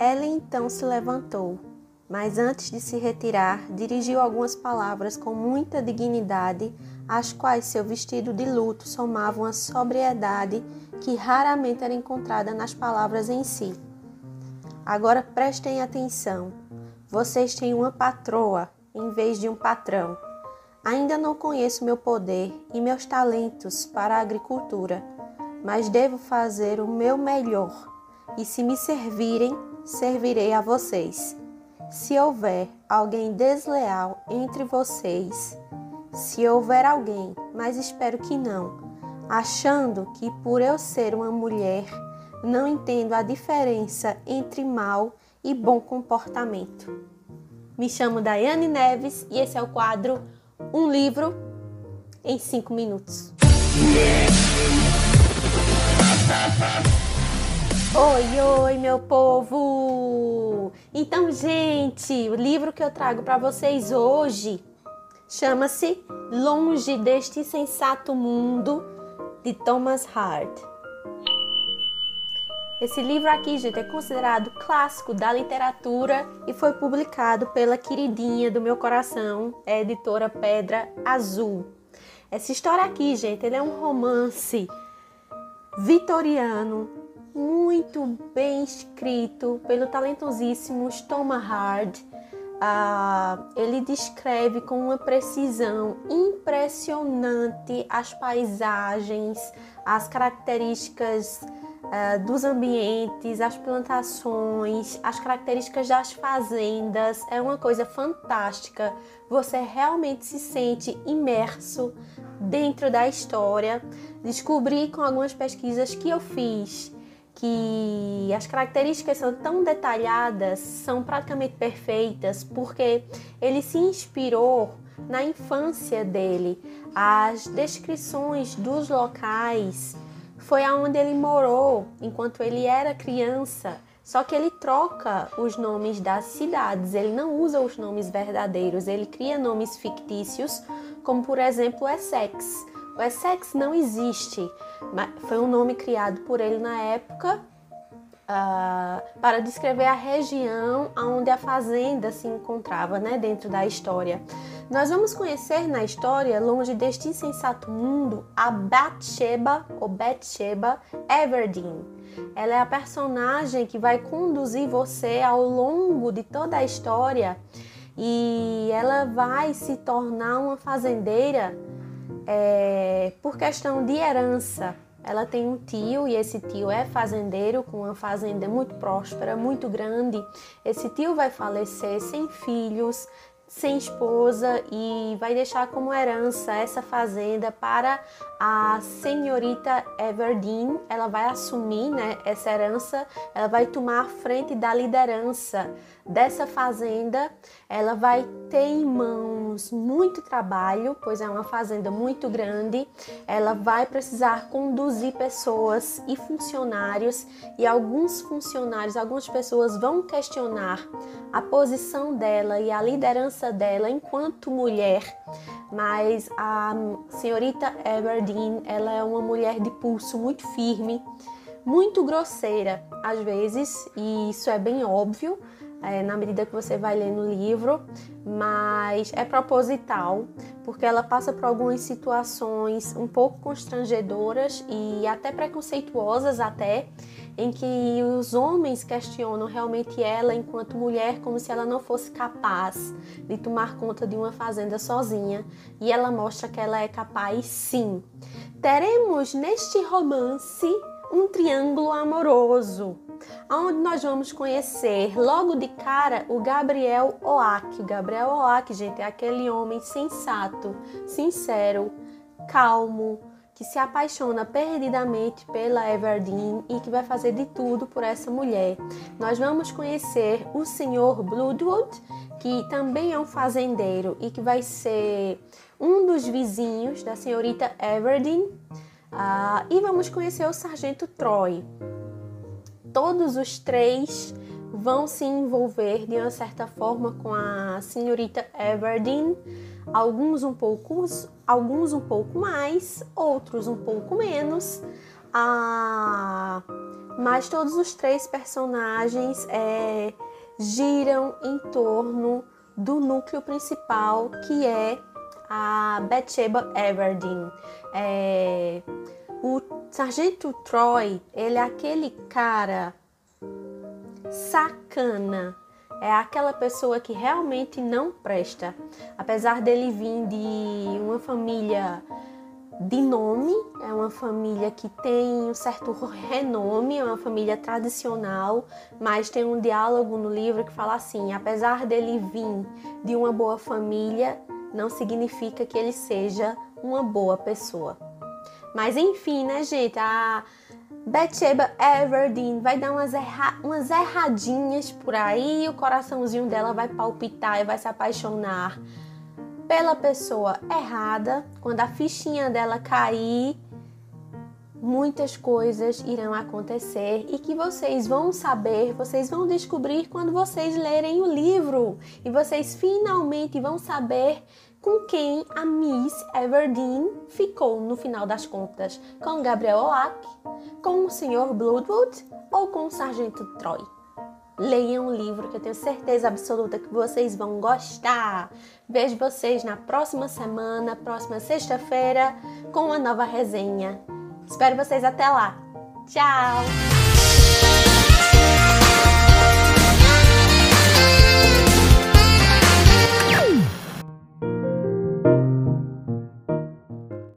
Ela então se levantou, mas antes de se retirar, dirigiu algumas palavras com muita dignidade, às quais seu vestido de luto somava uma sobriedade que raramente era encontrada nas palavras em si. Agora prestem atenção. Vocês têm uma patroa em vez de um patrão. Ainda não conheço meu poder e meus talentos para a agricultura, mas devo fazer o meu melhor. E se me servirem, servirei a vocês. Se houver alguém desleal entre vocês, se houver alguém, mas espero que não, achando que por eu ser uma mulher não entendo a diferença entre mal e bom comportamento. Me chamo Daiane Neves e esse é o quadro Um Livro em 5 Minutos. Oi, oi, meu povo! Então, gente, o livro que eu trago para vocês hoje chama-se Longe deste Sensato Mundo, de Thomas Hart. Esse livro aqui, gente, é considerado clássico da literatura e foi publicado pela queridinha do meu coração, a editora Pedra Azul. Essa história aqui, gente, ele é um romance vitoriano, muito bem escrito pelo talentosíssimo Thomas Hard. Ah, ele descreve com uma precisão impressionante as paisagens, as características uh, dos ambientes, as plantações, as características das fazendas. É uma coisa fantástica. Você realmente se sente imerso dentro da história. Descobri com algumas pesquisas que eu fiz que as características são tão detalhadas, são praticamente perfeitas, porque ele se inspirou na infância dele. As descrições dos locais, foi aonde ele morou enquanto ele era criança. Só que ele troca os nomes das cidades, ele não usa os nomes verdadeiros, ele cria nomes fictícios, como por exemplo Essex. O Essex não existe, foi um nome criado por ele na época uh, para descrever a região onde a fazenda se encontrava, né, dentro da história. Nós vamos conhecer na história, longe deste insensato mundo, a Bathsheba ou Bathsheba Everdeen. Ela é a personagem que vai conduzir você ao longo de toda a história e ela vai se tornar uma fazendeira é, por questão de herança. Ela tem um tio e esse tio é fazendeiro com uma fazenda muito próspera, muito grande. Esse tio vai falecer sem filhos, sem esposa e vai deixar como herança essa fazenda para a senhorita Everdeen. Ela vai assumir né, essa herança, ela vai tomar frente da liderança dessa fazenda. Ela vai ter em mãos muito trabalho, pois é uma fazenda muito grande. Ela vai precisar conduzir pessoas e funcionários, e alguns funcionários, algumas pessoas vão questionar a posição dela e a liderança dela enquanto mulher, mas a senhorita Everdeen, ela é uma mulher de pulso muito firme, muito grosseira às vezes, e isso é bem óbvio, é, na medida que você vai lendo o livro, mas é proposital, porque ela passa por algumas situações um pouco constrangedoras e até preconceituosas até, em que os homens questionam realmente ela enquanto mulher como se ela não fosse capaz de tomar conta de uma fazenda sozinha, e ela mostra que ela é capaz sim. Teremos neste romance um triângulo amoroso, onde nós vamos conhecer logo de cara o Gabriel Oak. O Gabriel Oak, gente, é aquele homem sensato, sincero, calmo, que se apaixona perdidamente pela Everdeen e que vai fazer de tudo por essa mulher. Nós vamos conhecer o senhor Bloodwood, que também é um fazendeiro e que vai ser um dos vizinhos da senhorita Everdeen. Uh, e vamos conhecer o sargento Troy. Todos os três vão se envolver de uma certa forma com a senhorita Everdeen, alguns um pouco, alguns um pouco mais, outros um pouco menos. Ah, mas todos os três personagens é, giram em torno do núcleo principal que é a Bathsheba Everdeen. É, o Sargento Troy, ele é aquele cara sacana, é aquela pessoa que realmente não presta. Apesar dele vir de uma família de nome, é uma família que tem um certo renome, é uma família tradicional, mas tem um diálogo no livro que fala assim: apesar dele vir de uma boa família, não significa que ele seja uma boa pessoa. Mas enfim, né, gente? A Bathsheba Everdeen vai dar umas, erra umas erradinhas por aí, o coraçãozinho dela vai palpitar e vai se apaixonar pela pessoa errada. Quando a fichinha dela cair, muitas coisas irão acontecer e que vocês vão saber, vocês vão descobrir quando vocês lerem o livro e vocês finalmente vão saber com quem a Miss Everdeen ficou no final das contas, com Gabriel Oak, com o Sr. Bloodwood ou com o Sargento Troy. Leiam o livro que eu tenho certeza absoluta que vocês vão gostar. Vejo vocês na próxima semana, próxima sexta-feira, com uma nova resenha. Espero vocês até lá. Tchau!